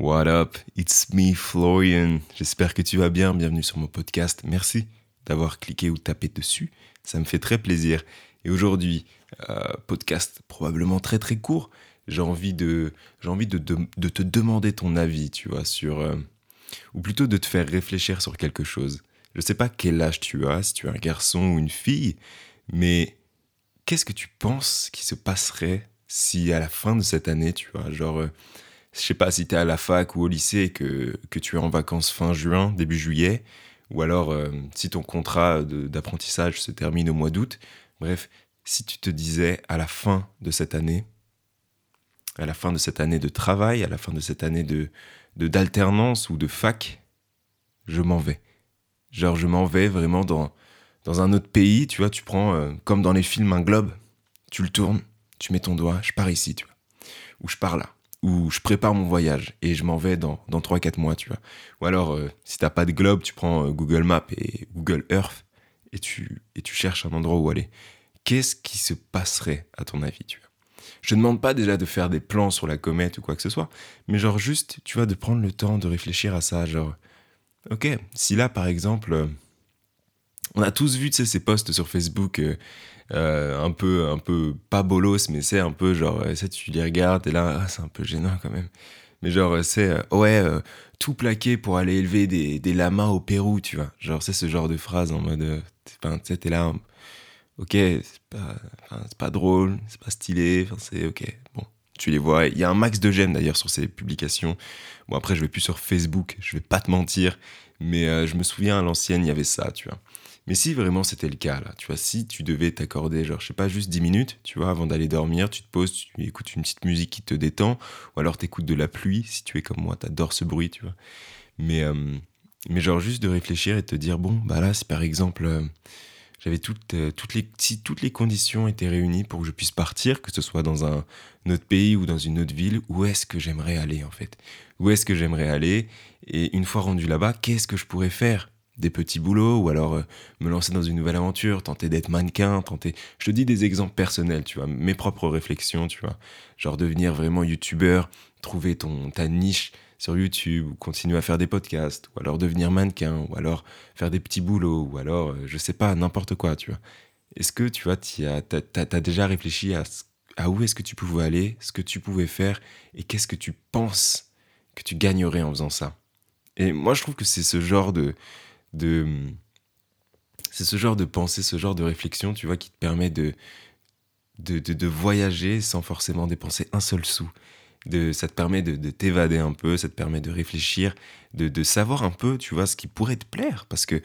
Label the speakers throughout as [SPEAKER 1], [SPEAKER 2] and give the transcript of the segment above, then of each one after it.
[SPEAKER 1] What up? It's me, Florian. J'espère que tu vas bien. Bienvenue sur mon podcast. Merci d'avoir cliqué ou tapé dessus. Ça me fait très plaisir. Et aujourd'hui, euh, podcast probablement très très court. J'ai envie de, j'ai envie de, de, te demander ton avis, tu vois, sur, euh, ou plutôt de te faire réfléchir sur quelque chose. Je sais pas quel âge tu as, si tu es un garçon ou une fille, mais qu'est-ce que tu penses qui se passerait si à la fin de cette année, tu vois, genre, euh, je sais pas si tu es à la fac ou au lycée et que, que tu es en vacances fin juin, début juillet, ou alors euh, si ton contrat d'apprentissage se termine au mois d'août, bref, si tu te disais à la fin de cette année, à la fin de cette année de travail, à la fin de cette année de d'alternance ou de fac, je m'en vais. Genre je m'en vais vraiment dans, dans un autre pays, tu vois, tu prends euh, comme dans les films un globe, tu le tournes, tu mets ton doigt, je pars ici, tu vois, ou je pars là, ou je prépare mon voyage et je m'en vais dans, dans 3-4 mois, tu vois. Ou alors, euh, si t'as pas de globe, tu prends euh, Google Maps et Google Earth et tu, et tu cherches un endroit où aller. Qu'est-ce qui se passerait, à ton avis, tu vois? Je ne demande pas déjà de faire des plans sur la comète ou quoi que ce soit, mais genre juste, tu vois, de prendre le temps de réfléchir à ça. Genre, ok, si là, par exemple, euh, on a tous vu, ces posts sur Facebook, euh, euh, un peu, un peu, pas bolos, mais c'est un peu genre, tu tu les regardes et là, ah, c'est un peu gênant quand même. Mais genre, c'est, ouais, tout plaqué pour aller élever des, lamas au Pérou, tu vois. Genre, c'est ce genre de phrase en mode, tu sais, t'es là, ok, c'est pas, pas drôle, c'est pas stylé, c'est ok, bon, tu les vois. Il y a un max de j'aime d'ailleurs sur ces publications. Bon, après, je vais plus sur Facebook, je vais pas te mentir, mais euh, je me souviens à l'ancienne, il y avait ça, tu vois. Mais si vraiment c'était le cas, là, tu vois, si tu devais t'accorder, genre, je sais pas, juste 10 minutes, tu vois, avant d'aller dormir, tu te poses, tu écoutes une petite musique qui te détend, ou alors t'écoutes de la pluie, si tu es comme moi, t'adores ce bruit, tu vois. Mais, euh, mais genre, juste de réfléchir et te dire, bon, bah là, c'est par exemple. Euh, j'avais toutes, euh, toutes les, si toutes les conditions étaient réunies pour que je puisse partir, que ce soit dans un autre pays ou dans une autre ville, où est-ce que j'aimerais aller en fait? Où est-ce que j'aimerais aller? Et une fois rendu là-bas, qu'est-ce que je pourrais faire? Des petits boulots ou alors euh, me lancer dans une nouvelle aventure, tenter d'être mannequin, tenter. Je te dis des exemples personnels, tu vois, mes propres réflexions, tu vois. Genre devenir vraiment youtubeur, trouver ton, ta niche sur YouTube, ou continuer à faire des podcasts, ou alors devenir mannequin, ou alors faire des petits boulots, ou alors, euh, je sais pas, n'importe quoi, tu vois. Est-ce que, tu vois, tu as, déjà réfléchi à, à où est-ce que tu pouvais aller, ce que tu pouvais faire, et qu'est-ce que tu penses que tu gagnerais en faisant ça? Et moi, je trouve que c'est ce genre de... de c'est ce genre de pensée, ce genre de réflexion, tu vois, qui te permet de, de, de, de voyager sans forcément dépenser un seul sou ça te permet de, t'évader un peu, ça te permet de réfléchir, de, savoir un peu, tu vois, ce qui pourrait te plaire. Parce que,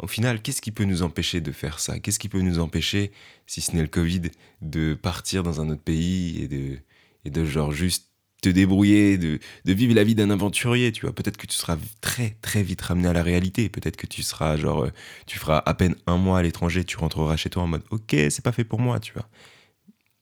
[SPEAKER 1] au final, qu'est-ce qui peut nous empêcher de faire ça? Qu'est-ce qui peut nous empêcher, si ce n'est le Covid, de partir dans un autre pays et de, et de genre juste te débrouiller, de, vivre la vie d'un aventurier, tu vois. Peut-être que tu seras très, très vite ramené à la réalité. Peut-être que tu seras, genre, euh, tu feras à peine un mois à l'étranger, tu rentreras chez toi en mode, ok, c'est pas fait pour moi, tu vois.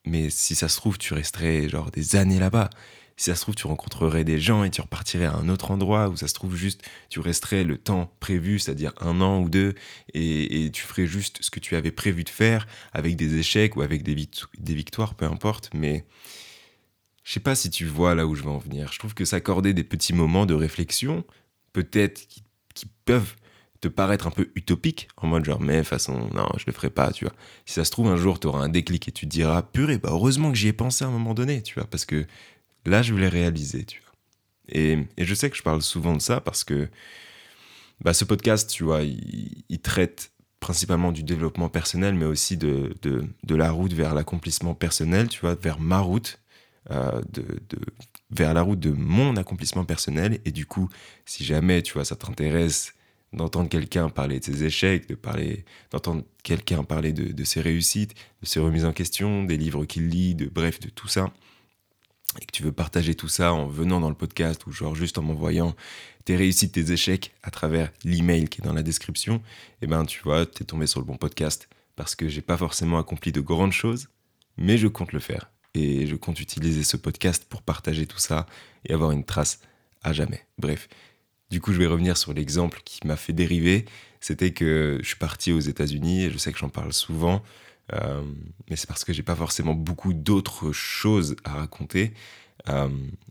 [SPEAKER 1] Mais si ça se trouve, tu resterais genre des années là-bas. Si ça se trouve, tu rencontrerais des gens et tu repartirais à un autre endroit où ça se trouve juste, tu resterais le temps prévu, c'est-à-dire un an ou deux, et, tu ferais juste ce que tu avais prévu de faire avec des échecs ou avec des, des victoires, peu importe. Mais je sais pas si tu vois là où je veux en venir. Je trouve que s'accorder des petits moments de réflexion, peut-être qui, peuvent te paraître un peu utopique, en mode genre, mais façon, non, je le ferai pas, tu vois. Si ça se trouve, un jour, tu auras un déclic et tu te diras, purée, bah heureusement que j'y ai pensé à un moment donné, tu vois, parce que là, je voulais réaliser, tu vois. Et, et, je sais que je parle souvent de ça parce que bah, ce podcast, tu vois, il, traite principalement du développement personnel, mais aussi de, de, de la route vers l'accomplissement personnel, tu vois, vers ma route, euh, de, de, vers la route de mon accomplissement personnel. Et du coup, si jamais, tu vois, ça t'intéresse d'entendre quelqu'un parler de ses échecs, de parler, d'entendre quelqu'un parler de, ses réussites, de ses remises en question, des livres qu'il lit, de bref, de tout ça, et que tu veux partager tout ça en venant dans le podcast ou genre juste en m'envoyant tes réussites, tes échecs à travers l'email qui est dans la description, et eh ben tu vois, t'es tombé sur le bon podcast parce que j'ai pas forcément accompli de grandes choses, mais je compte le faire et je compte utiliser ce podcast pour partager tout ça et avoir une trace à jamais. Bref, du coup, je vais revenir sur l'exemple qui m'a fait dériver. C'était que je suis parti aux États-Unis et je sais que j'en parle souvent. Euh, mais c'est parce que j'ai pas forcément beaucoup d'autres choses à raconter. Euh,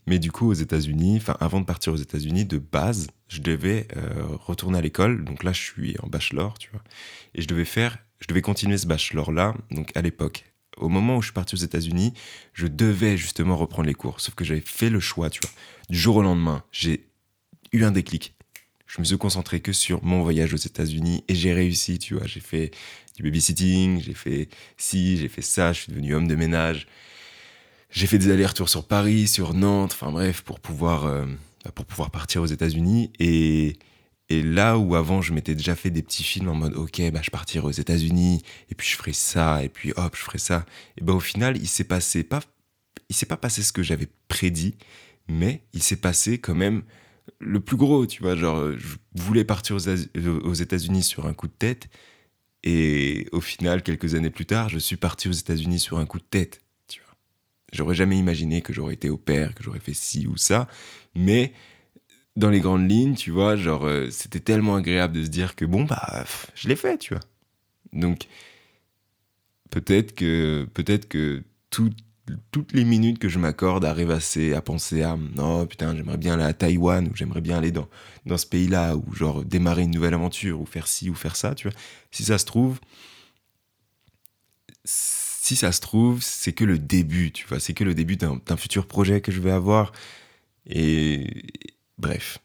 [SPEAKER 1] mais du coup, aux États-Unis, enfin, avant de partir aux États-Unis, de base, je devais euh, retourner à l'école. Donc là, je suis en bachelor, tu vois. Et je devais faire, je devais continuer ce bachelor-là, donc à l'époque. Au moment où je suis parti aux États-Unis, je devais justement reprendre les cours. Sauf que j'avais fait le choix, tu vois. Du jour au lendemain, j'ai eu un déclic. Je me suis concentré que sur mon voyage aux États-Unis et j'ai réussi, tu vois. J'ai fait du babysitting, j'ai fait ci, j'ai fait ça, je suis devenu homme de ménage. J'ai fait des allers-retours sur Paris, sur Nantes, enfin bref, pour pouvoir, euh, pour pouvoir partir aux États-Unis. Et, et là où avant je m'étais déjà fait des petits films en mode ok, bah, je partirai aux États-Unis, et puis je ferai ça, et puis hop, je ferai ça. Et ben au final, il s'est passé pas, il s'est pas passé ce que j'avais prédit, mais il s'est passé quand même le plus gros, tu vois. Genre, je voulais partir aux États-Unis sur un coup de tête, et au final, quelques années plus tard, je suis parti aux États-Unis sur un coup de tête. J'aurais jamais imaginé que j'aurais été au père, que j'aurais fait ci ou ça. Mais dans les grandes lignes, tu vois, genre, euh, c'était tellement agréable de se dire que bon, bah, je l'ai fait, tu vois. Donc, peut-être que, peut-être que toutes les minutes que je m'accorde arrivent assez à penser à non, putain, j'aimerais bien aller à Taïwan ou j'aimerais bien aller dans, dans ce pays-là ou genre démarrer une nouvelle aventure ou faire ci ou faire ça, tu vois. Si ça se trouve, si ça se trouve, c'est que le début, tu vois, c'est que le début d'un futur projet que je vais avoir. Et bref,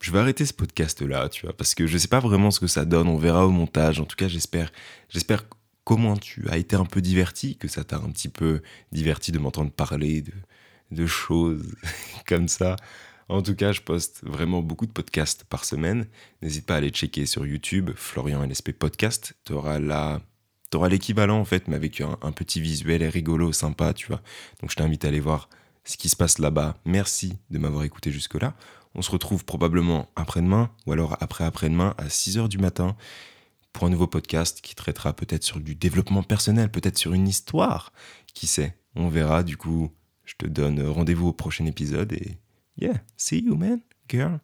[SPEAKER 1] je vais arrêter ce podcast-là, tu vois, parce que je sais pas vraiment ce que ça donne, on verra au montage. En tout cas, j'espère, j'espère comment tu as été un peu diverti, que ça t'a un petit peu diverti de m'entendre parler de, de choses comme ça. En tout cas, je poste vraiment beaucoup de podcasts par semaine. N'hésite pas à aller checker sur YouTube, Florian LSP Podcast. Tu auras la l'équivalent en fait, mais avec un, petit visuel rigolo, sympa, tu vois. Donc je t'invite à aller voir ce qui se passe là-bas. Merci de m'avoir écouté jusque-là. On se retrouve probablement après-demain ou alors après-après-demain à 6h du matin pour un nouveau podcast qui traitera peut-être sur du développement personnel, peut-être sur une histoire. Qui sait? On verra. Du coup, je te donne rendez-vous au prochain épisode et yeah, see you man, girl.